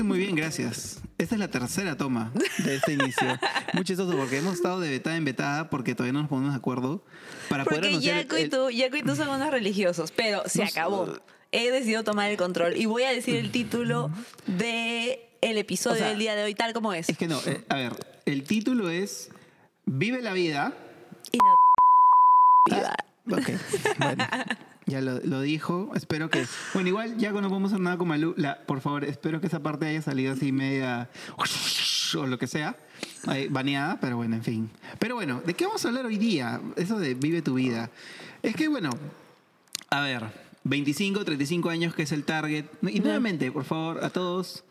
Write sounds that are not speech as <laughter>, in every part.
estoy muy bien, gracias. Esta es la tercera toma de este inicio. <laughs> Muy chistoso porque hemos estado de vetada en vetada porque todavía no nos ponemos de acuerdo para poder Porque anunciar Yaco el- y tú, Yaco y tú son unos religiosos, pero se No sé. acabó. He decidido tomar el control y voy a decir el título de el episodio O sea, del día de hoy tal como es. Es que no, eh, a ver, el título es Vive la vida. Y no viva. Ok, bueno. <laughs> Ya lo, lo dijo. Espero que. Bueno, igual ya no podemos hacer nada con Malú. La, por favor, espero que esa parte haya salido así media. o lo que sea. ahí, baneada, pero bueno, en fin. Pero bueno, ¿de qué vamos a hablar hoy día? Eso de vive tu vida. Es que, bueno, a ver, 25, 35 años, que es el target. Y nuevamente, por favor, a todos,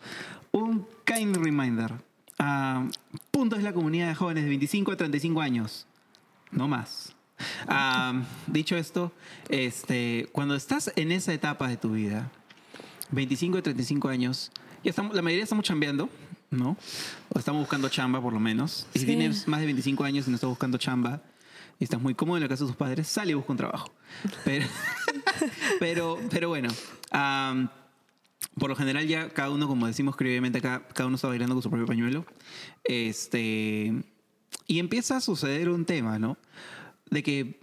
un kind reminder. Ah, punto es la comunidad de jóvenes de 25 a 35 años. No más. <laughs> Dicho esto, este, cuando estás en esa etapa de tu vida, 25 a 35 años, ya estamos, la mayoría estamos chambeando, ¿no? O estamos buscando chamba por lo menos. Y si Sí. tienes más de 25 años y no estás buscando chamba y estás muy cómodo en la casa de tus padres, sale y busca un trabajo. Pero, <laughs> pero, pero bueno, por lo general ya cada uno, como decimos criolmente acá, cada uno está bailando con su propio pañuelo. Este, y empieza a suceder un tema, ¿no? De que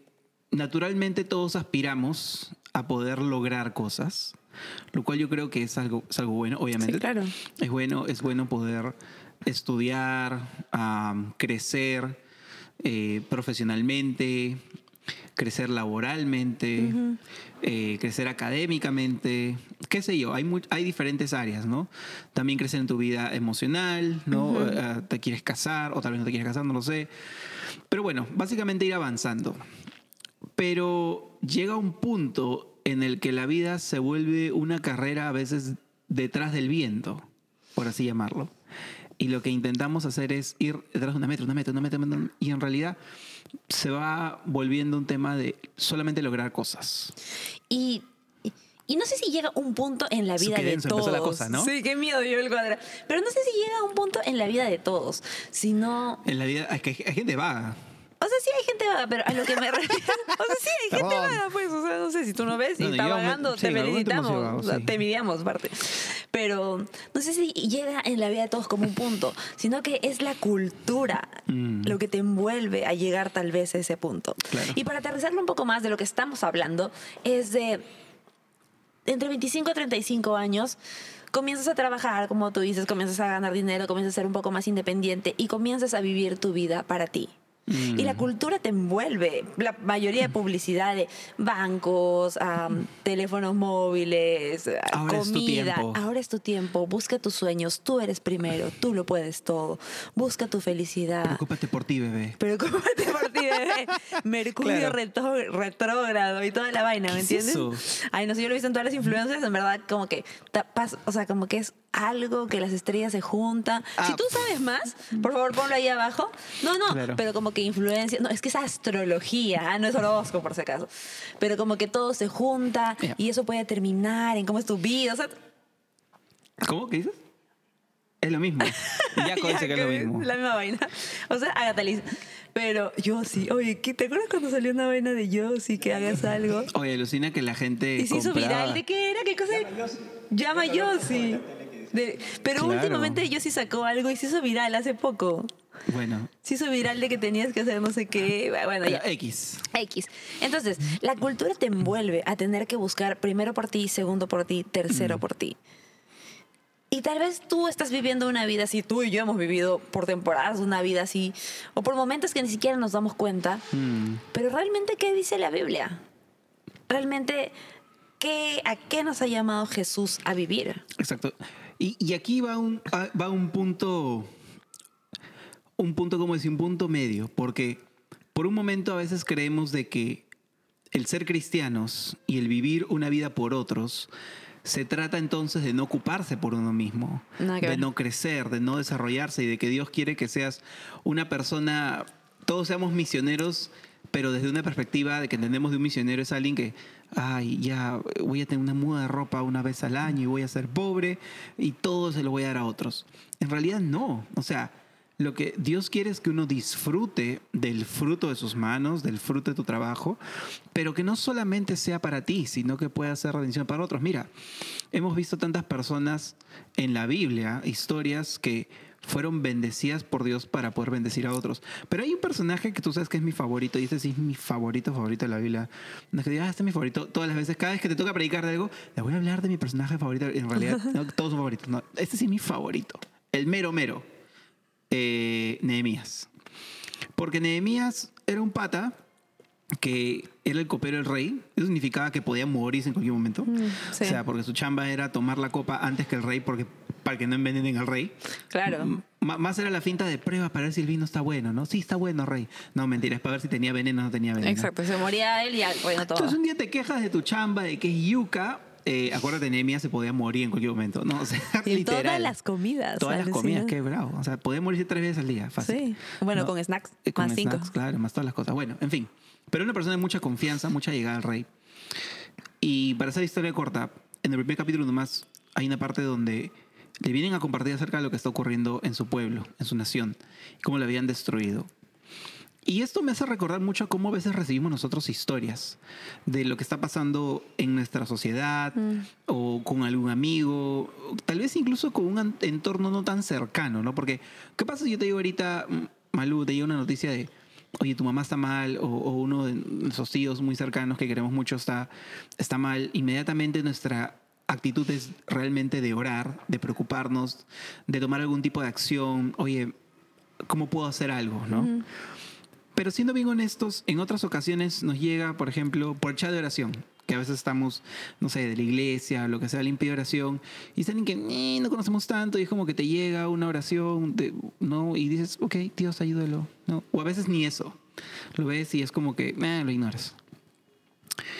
naturalmente todos aspiramos a poder lograr cosas, lo cual yo creo que es algo, es algo bueno, obviamente. Sí, claro. Es bueno, es bueno poder estudiar, crecer eh, profesionalmente, crecer laboralmente, eh, crecer académicamente, qué sé yo, hay, hay diferentes áreas, ¿no? También crecer en tu vida emocional, ¿no? Eh, te quieres casar o tal vez no te quieres casar, no lo sé. Pero bueno, básicamente ir avanzando. Pero llega un punto en el que la vida se vuelve una carrera a veces detrás del viento, por así llamarlo. Y lo que intentamos hacer es ir detrás de una meta, una meta, una meta, una meta, y en realidad se va volviendo un tema de solamente lograr cosas. Y, y- no sé si llega un punto en la vida de todos. la cosa, ¿no? Sí, qué miedo yo el cuadra. Pero no sé si llega un punto en la vida de todos, sino... En la vida es que hay gente vaga. O sea, sí hay gente vaga, pero a lo que me <laughs> refiero... O sea, sí hay gente vaga, pues. O sea, no sé si tú no ves y No, está yo me- vagando, sí, te felicitamos. o sea, sí. te envidiamos, parte. Pero no sé si llega en la vida de todos como un punto, sino que es la cultura Mm. lo que te envuelve a llegar tal vez a ese punto. Claro. Y para aterrizarlo un poco más de lo que estamos hablando, es de entre 25 y 35 años, comienzas a trabajar, como tú dices, comienzas a ganar dinero, comienzas a ser un poco más independiente y comienzas a vivir tu vida para ti. Mm. Y la cultura te envuelve. La mayoría de publicidad de bancos, am, teléfonos móviles, Ahora es tu comida. tiempo. Ahora es tu tiempo. Busca tus sueños. Tú eres primero. Tú lo puedes todo. Busca tu felicidad. Preocúpate por ti, bebé. Pero ¿cómo te por ti, bebé? <laughs> Mercurio Claro. retrógrado y toda la vaina, ¿me ¿Qué es entiendes? eso? Ay, no sé, yo lo he visto en todas las influencias, en verdad, como que, o sea, como que es algo que las estrellas se juntan. Ah. Si tú sabes más, por favor, ponlo ahí abajo. No, no, Claro. pero como que influencia, no, es que es astrología, ah, no es horóscopo por si acaso. Pero como que todo se junta y eso puede terminar en cómo es tu vida, o sea, ¿Cómo? ¿Qué dices? Es lo mismo. Ya <laughs> dice que es lo mismo. La misma vaina. O sea, Agatha Liz. Pero yo sí. Oye, ¿qué- ¿te acuerdas cuando salió una vaina de yo sí que hagas algo? Oye, alucina que la gente. Y se hizo compraba- viral. ¿De qué era? ¿Qué cosa? Llama Yossi. De- pero Claro. últimamente Yossi sacó algo y se hizo viral hace poco. Bueno, Se hizo viral de que tenías que hacer no sé qué. Bueno, ya. X. X. Entonces, la cultura te envuelve a tener que buscar primero por ti, segundo por ti, tercero por ti. Y tal vez tú estás viviendo una vida así, tú y yo hemos vivido por temporadas una vida así, o por momentos que ni siquiera nos damos cuenta. Mm. Pero realmente, ¿qué dice la Biblia? Realmente, ¿qué, ¿a qué nos ha llamado Jesús a vivir? Exacto. Y, y aquí va un, ah, va un punto, un punto, como decir, un punto medio, porque por un momento a veces creemos de que el ser cristianos y el vivir una vida por otros se trata entonces de no ocuparse por uno mismo, Nada de no crecer, de no desarrollarse y de que Dios quiere que seas una persona, todos seamos misioneros, pero desde una perspectiva de que entendemos de un misionero es alguien que, ay, ya voy a tener una muda de ropa una vez al año y voy a ser pobre y todo se lo voy a dar a otros. En realidad no, o sea, lo que Dios quiere es que uno disfrute del fruto de sus manos, del fruto de tu trabajo, pero que no solamente sea para ti, sino que pueda ser bendición para otros. Mira, hemos visto tantas personas en la Biblia, historias que fueron bendecidas por Dios para poder bendecir a otros. Pero hay un personaje que tú sabes que es mi favorito, y este sí es mi favorito, favorito de la Biblia. No es que digas, ah, este es mi favorito todas las veces, cada vez que te toca predicar de algo, le voy a hablar de mi personaje favorito. En realidad, <laughs> no, todos son favoritos. No, este sí es mi favorito. El mero mero. Eh, Nehemías. Porque Nehemías era un pata que era el copero del rey. Eso significaba que podía morirse en cualquier momento. sí. O sea, porque su chamba era tomar la copa antes que el rey, porque para que no envenenen al rey. Claro. M- más era la finta de prueba para ver si el vino está bueno, ¿no? Sí, está bueno, rey. No, mentira, es para ver si tenía veneno o no tenía veneno. Exacto, se moría él y bueno, todo. Entonces un día te quejas de tu chamba, de que es yuca. Eh, acuérdate, Nehemías se podía morir en cualquier momento, ¿no? <laughs> O sea, Y literal. todas las comidas. Todas las comidas, qué bravo. O sea, podía morirse tres veces al día, fácil. Sí. Bueno, ¿No? con snacks, Eh, con más cinco. snacks, claro, más todas las cosas. Bueno, en fin. Pero una persona de mucha confianza, mucha llegada al rey. Y para hacer historia corta, en el primer capítulo nomás hay una parte donde le vienen a compartir acerca de lo que está ocurriendo en su pueblo, en su nación, y cómo lo habían destruido. Y esto me hace recordar mucho cómo a veces recibimos nosotros historias de lo que está pasando en nuestra sociedad o con algún amigo, tal vez incluso con un entorno no tan cercano, ¿no? Porque, ¿qué pasa si yo te digo ahorita, mm, Malú, te llega una noticia de, oye, tu mamá está mal o, o uno de nuestros tíos muy cercanos que queremos mucho está, está mal? Inmediatamente nuestra actitud es realmente de orar, de preocuparnos, de tomar algún tipo de acción, oye, ¿cómo puedo hacer algo, no? Pero siendo bien honestos, en otras ocasiones nos llega, por ejemplo, por chat de oración, que a veces estamos, no sé, de la iglesia, lo que sea, limpia de oración, y están en que "Eh, no conocemos tanto, y es como que te llega una oración, de- ¿no? Y dices, ok, Dios, ayúdalo, ¿no? O a veces ni eso. Lo ves y es como que, eh, lo ignoras.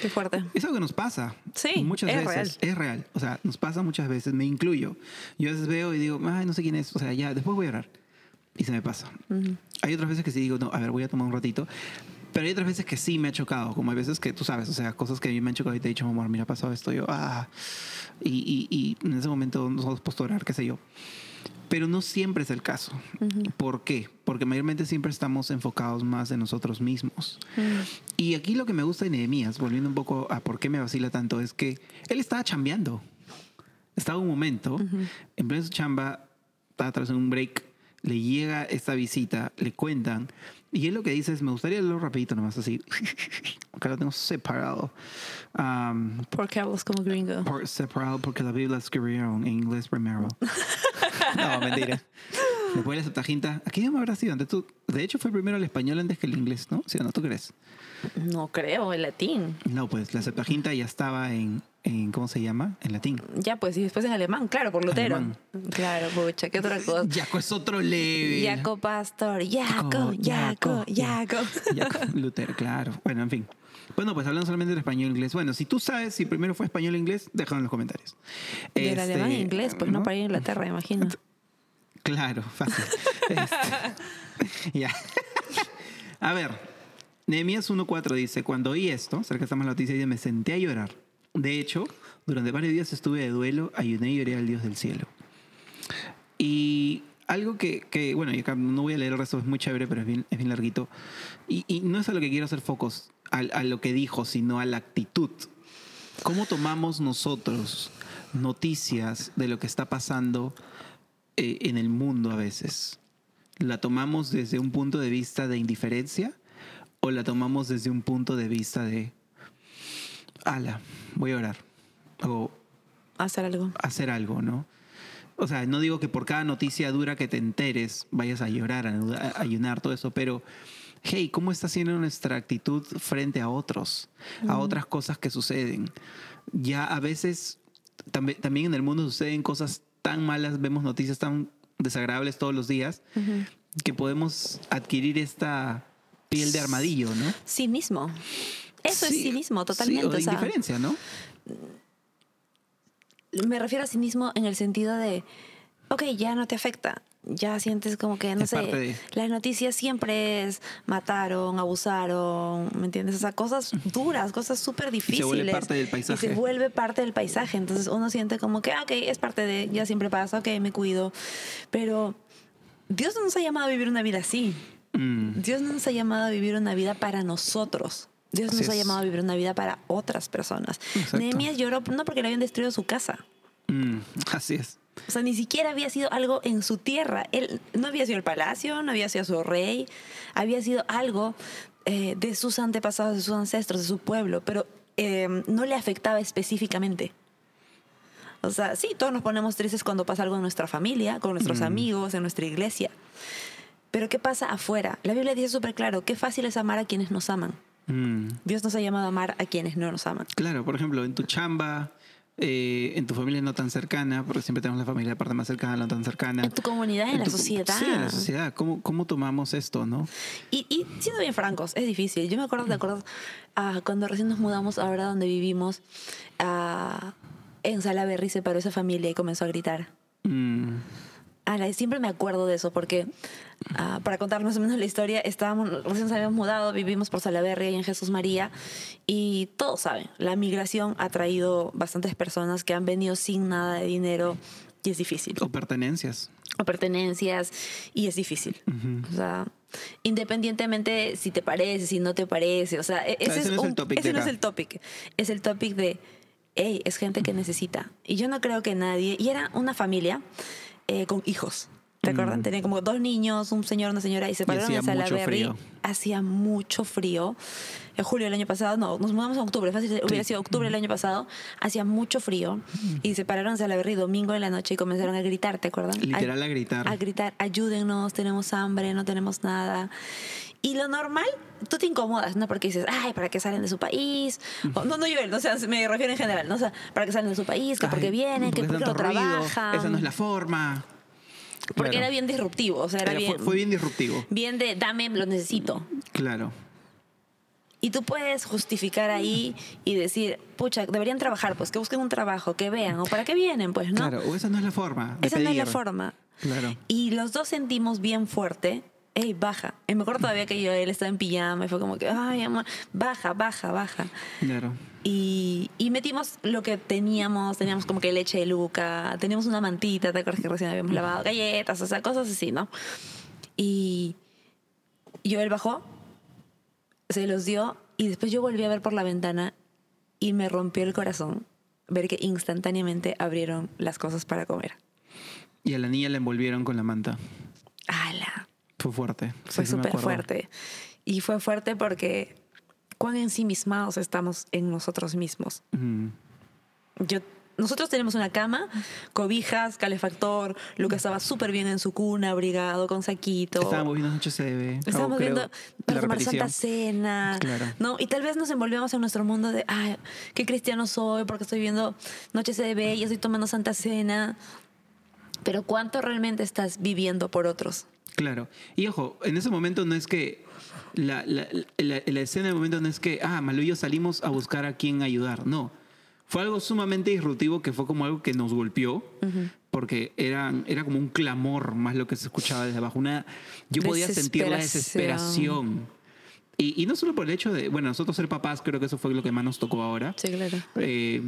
Qué fuerte. Es algo que nos pasa. Sí, muchas es veces. Es real. O sea, nos pasa muchas veces, me incluyo. Yo a veces veo y digo, ay, no sé quién es. O sea, ya, después voy a orar. Y se me pasa. Hay otras veces que sí digo, no, a ver, voy a tomar un ratito. Pero hay otras veces que sí me ha chocado. Como hay veces que tú sabes, o sea, cosas que a mí me han chocado y te he dicho, amor, mira, ha pasado esto. Yo, ah. Y, y, y en ese momento nos hemos puesto a orar, qué sé yo. Pero no siempre es el caso. ¿Por qué? Porque mayormente siempre estamos enfocados más en nosotros mismos. Y aquí lo que me gusta de Nehemías, volviendo un poco a por qué me vacila tanto, es que él estaba chambeando. Estaba un momento, en pleno su chamba, estaba tras un break, le llega esta visita, le cuentan, y él lo que dice es, me gustaría leerlo rapidito nomás así, <laughs> acá lo tengo separado. Um, Porque hablas como gringo. por separado porque la Biblia escribieron en inglés primero. <laughs> no, mentira. Después la Septuaginta, ¿a qué idioma habrá sido? Antes tú- de hecho, fue primero el español antes que el inglés, ¿no? ¿Sí o no? ¿Tú crees? No creo, el latín. No, pues la Septuaginta ya estaba en, en ¿cómo se llama? En latín. Ya, pues, y después en alemán, claro, por Lutero. Alemán. Claro, pucha, qué otra cosa. Jaco es otro level. Jaco Pastor, Jaco, Jaco, Jaco, <laughs> Lutero, claro. Bueno, en fin. Bueno, pues hablando solamente del español e inglés. Bueno, si tú sabes si primero fue español o inglés, déjalo en los comentarios. Del Este, alemán e inglés, pues no, para ir a Inglaterra, imagino. Claro, fácil. <laughs> Este, <laughs> ya. A ver, Nehemías 1.4 dice, cuando oí esto, cerca estamos la noticia, dice, me senté a llorar. De hecho, durante varios días estuve de duelo, ayuné y lloré al Dios del cielo. Y algo que, que, bueno, y acá no voy a leer el resto, es muy chévere, pero es bien, es bien larguito. Y, y no es a lo que quiero hacer focos, a, a lo que dijo, sino a la actitud. ¿Cómo tomamos nosotros noticias de lo que está pasando eh, en el mundo a veces? ¿La tomamos desde un punto de vista de indiferencia o la tomamos desde un punto de vista de, ala, voy a orar o Hacer algo. hacer algo, ¿no? O sea, no digo que por cada noticia dura que te enteres vayas a llorar, a ayunar, todo eso, pero hey, ¿cómo está siendo nuestra actitud frente a otros, a otras cosas que suceden? Ya a veces también, también en el mundo suceden cosas tan malas, vemos noticias tan desagradables todos los días, que podemos adquirir esta piel de armadillo, ¿no? Sí mismo. Eso Sí, es sí mismo, sí, totalmente. o de o sea, indiferencia, ¿no? me refiero a sí mismo en el sentido de, ok, ya no te afecta. Ya sientes como que, no Es sé, de- las noticias siempre es mataron, abusaron, ¿me entiendes? O sea, cosas duras, cosas súper difíciles. vuelve parte del Y paisaje. se vuelve parte del paisaje. Entonces uno siente como que, ah, ok, es parte de, ya siempre pasa, ok, me cuido. Pero Dios no nos ha llamado a vivir una vida así. Mm, Dios no nos ha llamado a vivir una vida para nosotros. Dios Así nos ha llamado a vivir una vida para otras personas. Nehemías lloró no porque le habían destruido su casa. mm, así es. O sea, ni siquiera había sido algo en su tierra. Él no había sido el palacio, no había sido su rey, había sido algo eh, de sus antepasados, de sus ancestros, de su pueblo, pero eh, no le afectaba específicamente. O sea, sí, todos nos ponemos tristes cuando pasa algo en nuestra familia, con nuestros Mm. amigos, en nuestra iglesia. Pero ¿qué pasa afuera? La Biblia dice súper claro, qué fácil es amar a quienes nos aman. Mm. Dios nos ha llamado a amar a quienes no nos aman. Claro, por ejemplo, en tu chamba, eh, en tu familia no tan cercana, porque siempre tenemos la familia de parte más cercana, no tan cercana. En tu comunidad, en, la tu- sociedad. Sí, en la sociedad. ¿Cómo, cómo tomamos esto, no? Y, y siendo bien francos, es difícil. Yo me acuerdo, ¿te acuerdas? Ah, cuando recién nos mudamos ahora donde vivimos, ah, en Salaberry se paró esa familia y comenzó a gritar. Ala, y siempre me acuerdo de eso porque, ah, para contar más o menos la historia, estábamos, recién nos habíamos mudado, vivimos por Salaberry, ahí en Jesús María, y todos saben, la migración ha traído bastantes personas que han venido sin nada de dinero y es difícil. o pertenencias. o pertenencias y es difícil. O sea, independientemente si te parece, si no te parece, o sea, e- ese, ese es, no es el un- topic ese no es el topic. Es el topic de, hey, es gente que necesita. Y yo no creo que nadie, y era una familia eh, con hijos. ¿Te acuerdan? Tenían como dos niños, un señor, una señora, y se pararon en mucho Salaberry. frío. Hacía mucho frío. En julio del año pasado, no, nos mudamos en octubre, fácil, hubiera sido octubre del año pasado, hacía mucho frío y se pararon en Salaberry domingo en la noche y comenzaron a gritar, ¿te acuerdan? Literal a gritar. A gritar, ayúdennos, tenemos hambre, no tenemos nada. Y lo normal, tú te incomodas, ¿no? Porque dices, ay, ¿para qué salen de su país? O, no, no yo, no, o sea, me refiero en general, ¿no? O sea, ¿para qué salen de su país? Que por qué vienen, que por qué no trabajan. Esa no es la forma. Porque Claro. era bien disruptivo, o sea, era Era- bien... fue, fue bien disruptivo. bien de, dame, lo necesito. Claro. Y tú puedes justificar ahí y decir, pucha, deberían trabajar, pues que busquen un trabajo, que vean, o para qué vienen, pues, ¿no? Claro, o esa no es la forma. Esa no es la forma. Claro. Y los dos sentimos bien fuerte, ey, baja. Y me acuerdo todavía que yo, él estaba en pijama y fue como que, ay, amor, baja, baja, baja. Claro. Y, y metimos lo que teníamos, teníamos como que leche de luca, teníamos una mantita, ¿te acuerdas que recién habíamos lavado? Galletas, o sea, cosas así, ¿no? Y yo él bajó, se los dio y después yo volví a ver por la ventana y me rompió el corazón ver que instantáneamente abrieron las cosas para comer. Y a la niña la envolvieron con la manta. ¡Hala! Fue fuerte. Sí, Fue sí súper acuerdo. fuerte. Y fue fuerte porque cuán ensimismados estamos en nosotros mismos. Mm, Yo, nosotros tenemos una cama, cobijas, calefactor. Lucas estaba súper bien en su cuna, abrigado, con saquito. Estábamos viendo noche CB. Estábamos viendo para tomar. Santa Cena. Claro. ¿no? Y tal vez nos envolvemos en nuestro mundo de, ay, qué cristiano soy porque estoy viendo Noche CDB y estoy tomando Santa Cena. Pero ¿cuánto realmente estás viviendo por otros? Claro. Y ojo, en ese momento no es que. La, la, la- la escena del momento no es que, ah, Malú y yo salimos a buscar a quién ayudar. No. Fue algo sumamente disruptivo que fue como algo que nos golpeó. Porque era, era como un clamor más lo que se escuchaba desde abajo. Una, yo podía sentir la Desesperación. Y, y no solo por el hecho de, bueno, nosotros ser papás, creo que eso fue lo que más nos tocó ahora. Sí, claro. Eh,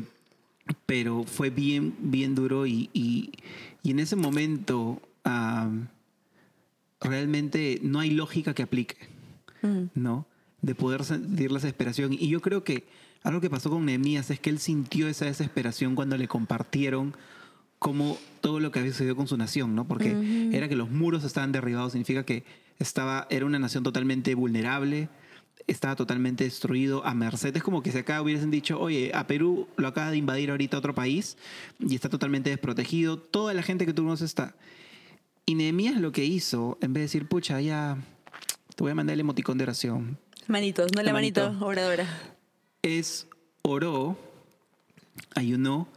pero fue bien, bien duro y, y- y en ese momento am, realmente no hay lógica que aplique, ¿no? De poder sentir la desesperación. Y yo creo que algo que pasó con Nehemías es que él sintió esa desesperación cuando le compartieron como todo lo que había sucedido con su nación, ¿no? Porque era que los muros estaban derribados, significa que estaba, era una nación totalmente vulnerable, estaba totalmente destruido a merced. Es como que si acá hubiesen dicho, oye, a Perú lo acaba de invadir ahorita otro país y está totalmente desprotegido, toda la gente que tú conoces está. Y Nehemías lo que hizo, en vez de decir, pucha, ya te voy a mandar el emoticón de oración, Manitos, no la manito, manito. oradora. es oró, ayunó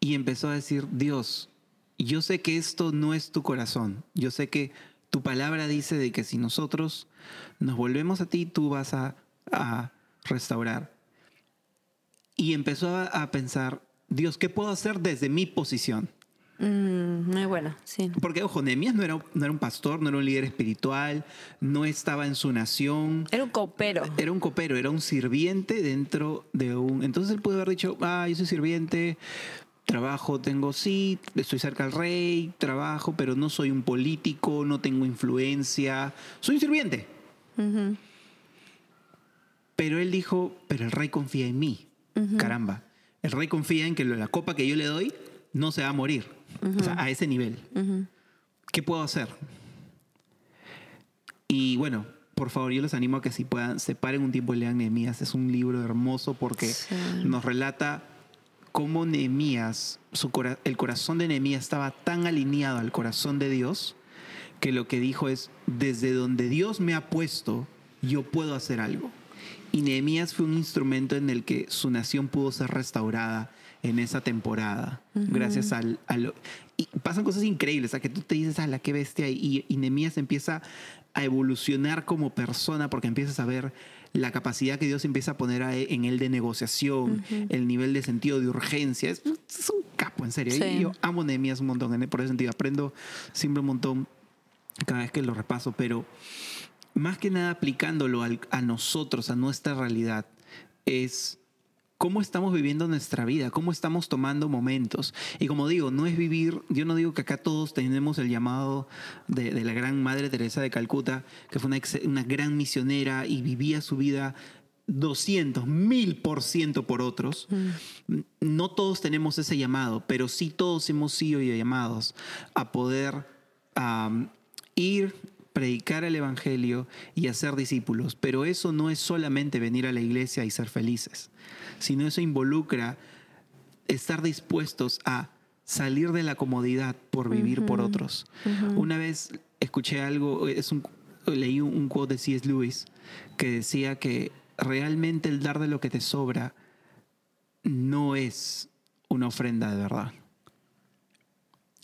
y empezó a decir, Dios, yo sé que esto no es tu corazón, yo sé que tu palabra dice de que si nosotros nos volvemos a ti, tú vas a, a restaurar. Y empezó a, a pensar, Dios, ¿qué puedo hacer desde mi posición? Mm, muy bueno, sí. Porque, ojo, Nehemías no era, no era un pastor, no era un líder espiritual, no estaba en su nación. Era un copero. Era un copero, era un sirviente dentro de un... Entonces él pudo haber dicho, ah, yo soy sirviente, trabajo, tengo, sí, estoy cerca del rey, trabajo, pero no soy un político, no tengo influencia, soy un sirviente. Pero él dijo, pero el rey confía en mí. Caramba, el rey confía en que la copa que yo le doy no se va a morir. O sea, a ese nivel. ¿Qué puedo hacer? Y bueno, por favor, yo les animo a que si puedan, separen un tiempo y lean Nehemías. Es un libro hermoso porque Sí. nos relata cómo Nehemías, su cora- el corazón de Nehemías estaba tan alineado al corazón de Dios que lo que dijo es, desde donde Dios me ha puesto, yo puedo hacer algo. Y Nehemías fue un instrumento en el que su nación pudo ser restaurada en esa temporada, gracias al... al- y pasan cosas increíbles, a que tú te dices, a la qué bestia, y, y Nehemías empieza a evolucionar como persona porque empiezas a ver la capacidad que Dios empieza a poner a- en él de negociación, el nivel de sentido de urgencia. Es, es un capo, en serio. Sí. Yo amo Nehemías un montón, en- por ese sentido. Aprendo siempre un montón cada vez que lo repaso, pero más que nada aplicándolo al- a nosotros, a nuestra realidad, es cómo estamos viviendo nuestra vida, cómo estamos tomando momentos. Y como digo, no es vivir, yo no digo que acá todos tenemos el llamado de, de la gran Madre Teresa de Calcuta, que fue una, ex- una gran misionera y vivía su vida 200, mil por ciento por otros. No todos tenemos ese llamado, pero sí todos hemos sido llamados a poder am, ir, predicar el Evangelio y hacer discípulos. Pero eso no es solamente venir a la iglesia y ser felices, sino eso involucra estar dispuestos a salir de la comodidad por vivir por otros. Una vez escuché algo, es un, leí un, un quote de C.S. Lewis que decía que realmente el dar de lo que te sobra no es una ofrenda de verdad.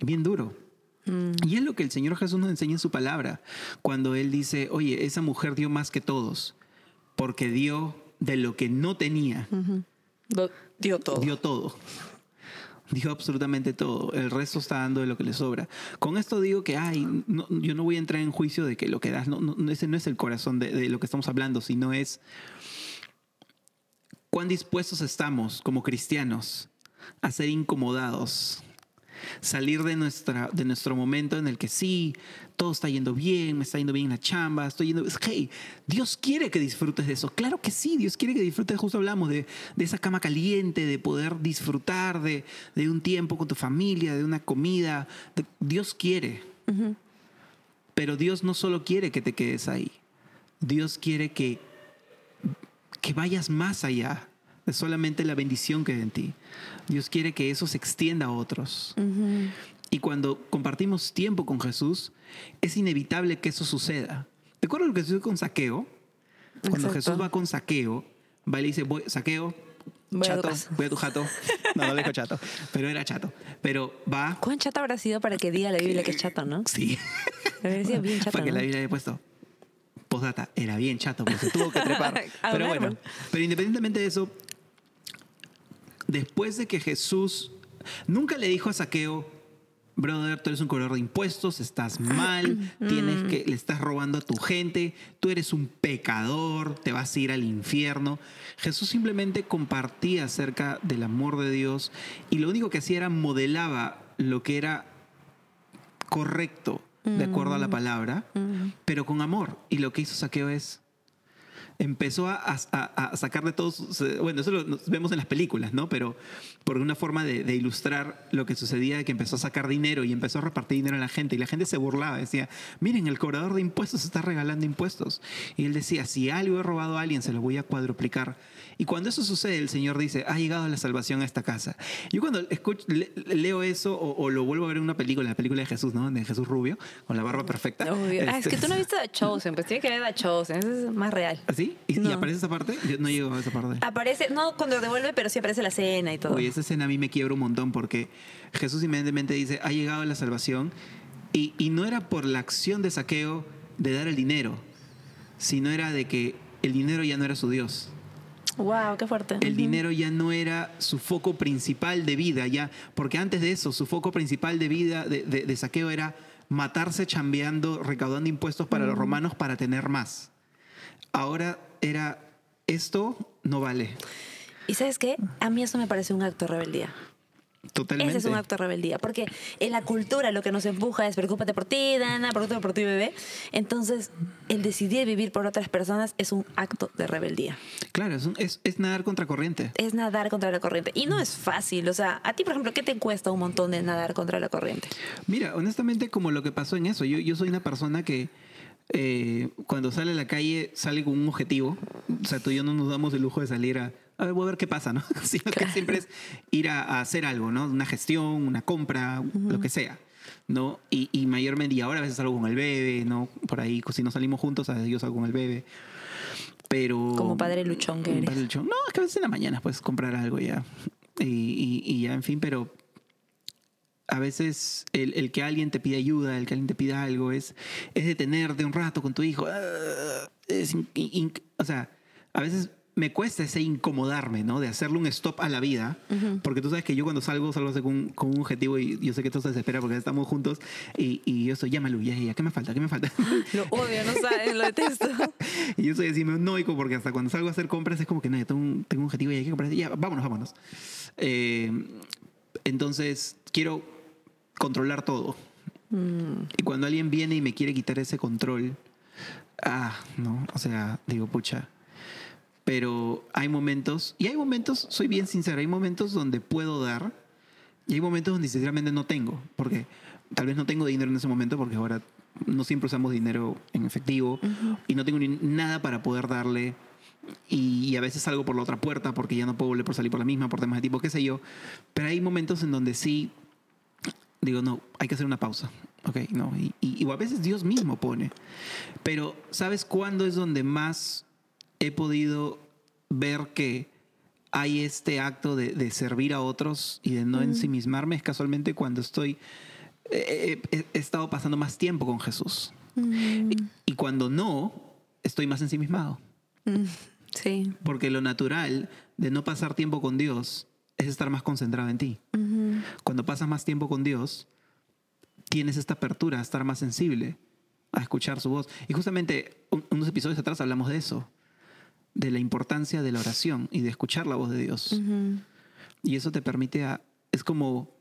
Bien duro. Y es lo que el Señor Jesús nos enseña en su palabra, cuando Él dice, oye, esa mujer dio más que todos, porque dio de lo que no tenía, dio todo. dio todo. Dio absolutamente todo. El resto está dando de lo que le sobra. Con esto digo que, ay, no- yo no voy a entrar en juicio de que lo que das, no, no- ese no es el corazón de, de lo que estamos hablando, sino es cuán dispuestos estamos como cristianos a ser incomodados, salir de, nuestra, de nuestro momento en el que sí, todo está yendo bien, me está yendo bien en la chamba, estoy yendo... Hey, Dios quiere que disfrutes de eso. Claro que sí, Dios quiere que disfrutes, justo hablamos de, de esa cama caliente, de poder disfrutar de, de un tiempo con tu familia, de una comida. De- Dios quiere. Pero Dios no solo quiere que te quedes ahí. Dios quiere que, que vayas más allá de solamente la bendición que hay en ti. Dios quiere que eso se extienda a otros. Y cuando compartimos tiempo con Jesús, es inevitable que eso suceda. ¿Te acuerdas lo que sucedió con Saqueo? Cuando Exacto. Jesús va con Saqueo, va y le dice, voy, Saqueo, Voy a chato, casa. voy a tu jato. <laughs> No, no le dijo chato, pero era chato. Pero va, ¿Cuán chato habrá sido para que diga la Biblia que es chato, no? sí. Debería ser bien <laughs> chato, Para que ¿no? la Biblia haya puesto. Postdata, era bien chato, porque se tuvo que trepar. <laughs> A pero bueno, pero independientemente de eso, después de que Jesús nunca le dijo a Saqueo, brother, tú eres un cobrador de impuestos, estás mal, <clears throat> tienes que, le estás robando a tu gente, tú eres un pecador, te vas a ir al infierno. Jesús simplemente compartía acerca del amor de Dios y lo único que hacía era modelaba lo que era correcto de acuerdo a la palabra, pero con amor. Y lo que hizo Saqueo es empezó a, a- a sacar de todos, sus- bueno, eso lo vemos en las películas, ¿no? Pero por una forma de, de ilustrar lo que sucedía, que empezó a sacar dinero y empezó a repartir dinero a la gente y la gente se burlaba, decía, miren, el cobrador de impuestos está regalando impuestos. Y él decía, si algo he robado a alguien, se lo voy a cuadruplicar. Y cuando eso sucede, el Señor dice, ha llegado la salvación a esta casa. Yo cuando escucho, le- leo eso o, o lo vuelvo a ver en una película, en la película de Jesús, ¿no? De Jesús Rubio, con la barba perfecta. Obvio. Ah, es que Este, tú no viste <laughs> The Chosen, pues tienes que ver The Chosen, eso es más real. ¿Así? ¿Y, y No. aparece esa parte? Yo no llego a esa parte. Aparece, no cuando devuelve, pero sí aparece la cena y todo. Oye, esa escena a mí me quiebra un montón porque Jesús inmediatamente dice, ha llegado la salvación. Y, y no era por la acción de saqueo de dar el dinero, sino era de que el dinero ya no era su Dios. Wow, qué fuerte. El Ujú. dinero ya no era su foco principal de vida, ya, porque antes de eso, su foco principal de vida de, de- de saqueo era matarse chambeando, recaudando impuestos para los romanos para tener más. Ahora era, esto no vale. ¿Y sabes qué? A mí eso me parece un acto de rebeldía. Totalmente. Ese es un acto de rebeldía, porque en la cultura lo que nos empuja es preocúpate por ti, Dana, preocúpate por ti, bebé. Entonces, el decidir vivir por otras personas es un acto de rebeldía. Claro, es, un- es, es nadar contra corriente. Es nadar contra la corriente. Y no es fácil. O sea, a ti, por ejemplo, ¿qué te cuesta un montón de nadar contra la corriente? Mira, honestamente, como lo que pasó en eso, yo, yo soy una persona que eh, cuando sale a la calle sale con un objetivo. O sea, tú y yo no nos damos el lujo de salir a, a ver, voy a ver qué pasa, ¿no? <laughs> Sino que siempre es ir a, a hacer algo, ¿no? Una gestión, una compra, lo que sea. ¿no? Y, y mayormente, y ahora a veces salgo con el bebé, ¿no? Por ahí, si no salimos juntos, a veces yo salgo con el bebé. Pero. Como padre luchón que eres. padre luchón. No, es que a veces en la mañana puedes comprar algo ya. Y, y- y ya, en fin, pero a veces el, el que alguien te pida ayuda, el que alguien te pida algo, es, es detenerte un rato con tu hijo. Ah, es in- in- o sea, a veces me cuesta ese incomodarme, ¿no? De hacerle un stop a la vida. Porque tú sabes que yo cuando salgo, salgo con, un- con un objetivo y yo sé que esto se desespera porque estamos juntos. Y, y yo estoy, llámalo, ya, ya, ¿qué me falta? ¿Qué me falta? <laughs> Lo odio, no sabes, lo detesto. <laughs> Y yo soy así noico porque hasta cuando salgo a hacer compras es como que no, yo tengo un, tengo un objetivo y hay que comprar. Ya, vámonos, vámonos. Eh, entonces, quiero controlar todo. Y cuando alguien viene y me quiere quitar ese control, ah, no, o sea, digo, pucha. Pero hay momentos, y hay momentos, soy bien sincero, hay momentos donde puedo dar y hay momentos donde sinceramente no tengo, porque tal vez no tengo dinero en ese momento, porque ahora no siempre usamos dinero en efectivo y no tengo ni nada para poder darle. Y, y a veces salgo por la otra puerta porque ya no puedo volver por salir por la misma, por temas de tipo, qué sé yo. Pero hay momentos en donde sí digo, no, hay que hacer una pausa. Ok, no. Y, y- y a veces Dios mismo pone. Pero, ¿sabes cuándo es donde más he podido ver que hay este acto de, de servir a otros y de no ensimismarme? Es casualmente cuando estoy. eh, eh, he estado pasando más tiempo con Jesús. Y, y cuando no, estoy más ensimismado. Sí. Porque lo natural de no pasar tiempo con Dios es estar más concentrado en ti. Cuando pasas más tiempo con Dios, tienes esta apertura a estar más sensible, a escuchar su voz. Y justamente un- unos episodios atrás hablamos de eso, de la importancia de la oración y de escuchar la voz de Dios. Y eso te permite a... Es como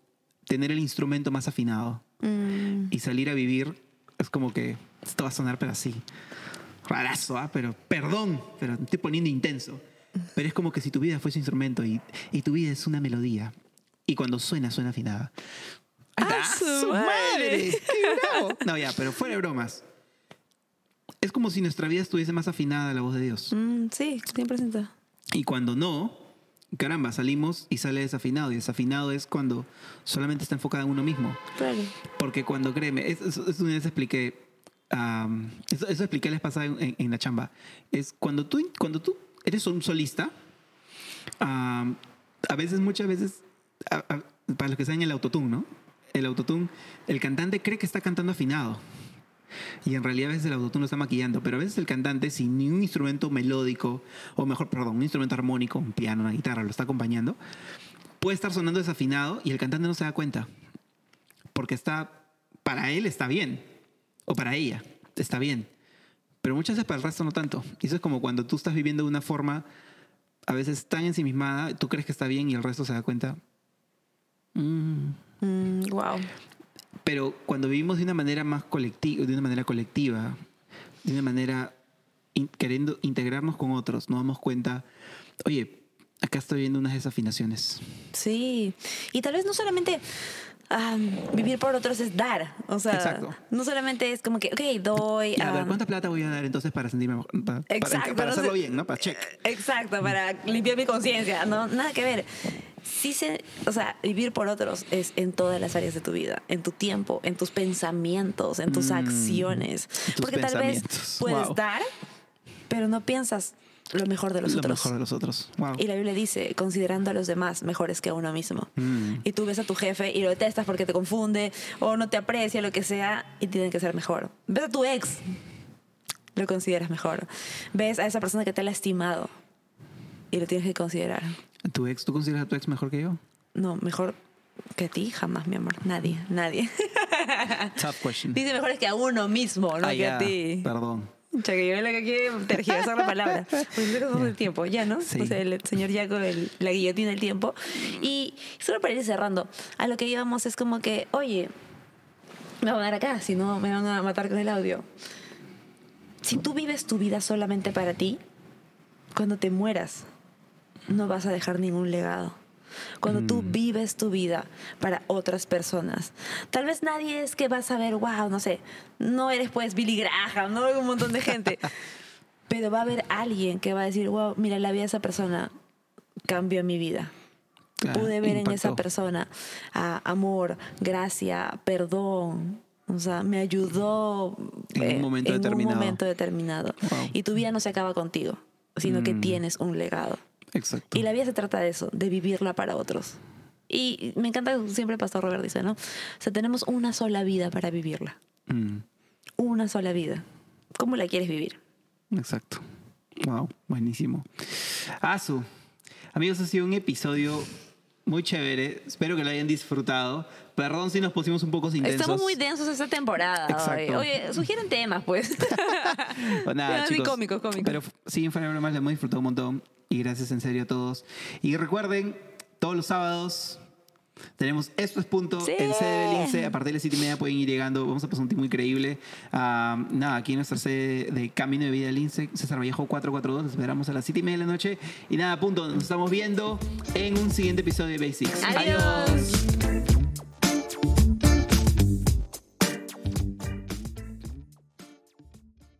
tener el instrumento más afinado Mm. y salir a vivir. Es como que esto va a sonar, pero así. Rarazo, ¿ah? Pero perdón, pero estoy poniendo intenso. Pero es como que si tu vida fuese un instrumento y, y tu vida es una melodía. Y cuando suena, suena afinada. ¡Ah, su madre! <laughs> ¡Qué bravo! No, ya, pero fuera de bromas. Es como si nuestra vida estuviese más afinada a la voz de Dios. Mm, sí, 100%. Y cuando no, caramba, salimos y sale desafinado. Y desafinado es cuando solamente está enfocado en uno mismo. Claro. Porque cuando créeme, es- es- eso una vez expliqué, eso, eso expliqué la vez pasada en, en- en la chamba, es cuando tú, cuando tú eres un solista, a veces, muchas veces, a- a- para los que saben el autotune, ¿no? El autotune, el cantante cree que está cantando afinado. Y en realidad a veces el autotune lo está maquillando, pero a veces el cantante sin ni un instrumento melódico, o mejor, perdón, un instrumento armónico, un piano, una guitarra, lo está acompañando, puede estar sonando desafinado y el cantante no se da cuenta porque está para él está bien o para ella está bien pero muchas veces para el resto no tanto y eso es como cuando tú estás viviendo de una forma a veces tan ensimismada tú crees que está bien y el resto se da cuenta Mm. Mm, wow. Pero cuando vivimos de una manera más colectiva de una manera colectiva de una manera in- queriendo integrarnos con otros nos damos cuenta oye acá estoy viendo unas desafinaciones Sí. Y tal vez no solamente ah, vivir por otros es dar. O sea, Exacto. no solamente es como que, ok, doy. Ya, a ver, ¿cuánta plata voy a dar entonces para sentirme mejor? Para, Exacto. para no hacerlo sé- bien, ¿no? Para check. Exacto, para limpiar mi conciencia. No, nada que ver. Sí se, o sea, vivir por otros es en todas las áreas de tu vida, en tu tiempo, en tus pensamientos, en tus Mm, acciones. tus Porque tal vez puedes Wow. dar, pero no piensas lo mejor de los Lo otros. mejor de los otros. Wow. Y la Biblia dice, considerando a los demás mejores que a uno mismo. Mm. Y tú ves a tu jefe y lo detestas porque te confunde o no te aprecia, lo que sea, y tienen que ser mejor. Ves a tu ex, lo consideras mejor. Ves a esa persona que te ha lastimado y lo tienes que considerar. ¿Tu ex, tú consideras a tu ex mejor que yo? No, mejor que ti, jamás, mi amor. Nadie, nadie. <laughs> Tough question. Dice mejores que a uno mismo, no Ah, que ya. a ti. Perdón. Chucha, que yo la que quiere tergiversar la palabra. <laughs> Pues es todo el tiempo, ya, ¿no? Sí. O sea, el señor Jaco, el- la guillotina del tiempo. Y solo para ir cerrando, a lo que íbamos es como que, oye, me van a dar acá, si no me van a matar con el audio. Si tú vives tu vida solamente para ti, cuando te mueras, no vas a dejar ningún legado. Cuando tú vives tu vida para otras personas. Tal vez nadie es que vas a ver, wow, no sé, no eres pues Billy Graham, no un montón de gente. <laughs> Pero va a haber alguien que va a decir, wow, mira, la vida de esa persona cambió mi vida. Claro, Pude ver en esa persona ah, amor, gracia, perdón. O sea, me ayudó En un eh, momento en determinado. un momento determinado. Wow. Y tu vida no se acaba contigo, sino que Mm. tienes un legado. Exacto. Y la vida se trata de eso, de vivirla para otros. Y me encanta, siempre Pastor Robert dice, ¿no? O sea, tenemos una sola vida para vivirla. Mm, Una sola vida. ¿Cómo la quieres vivir? exacto. Wow, buenísimo. Asu, amigos, ha sido un episodio muy chévere. Espero que lo hayan disfrutado. Perdón si nos pusimos un poco intensos. Estamos muy densos esta temporada. Exacto. Oye, sugieren temas, pues. <laughs> Pues nada, <laughs> chicos. cómicos, cómicos. Pero sí, fuera bromas, le hemos disfrutado un montón. Y gracias en serio a todos. Y recuerden, todos los sábados tenemos Esto es Punto Sí. en sede del INSE. A partir de las 7 y media pueden ir llegando. Vamos a pasar un tiempo increíble. Ah, nada, aquí en nuestra sede de Camino de Vida del INSE, César Vallejo 442. Los esperamos a las 7 y media de la noche. Y nada, punto. Nos estamos viendo en un siguiente episodio de Basics. Adiós.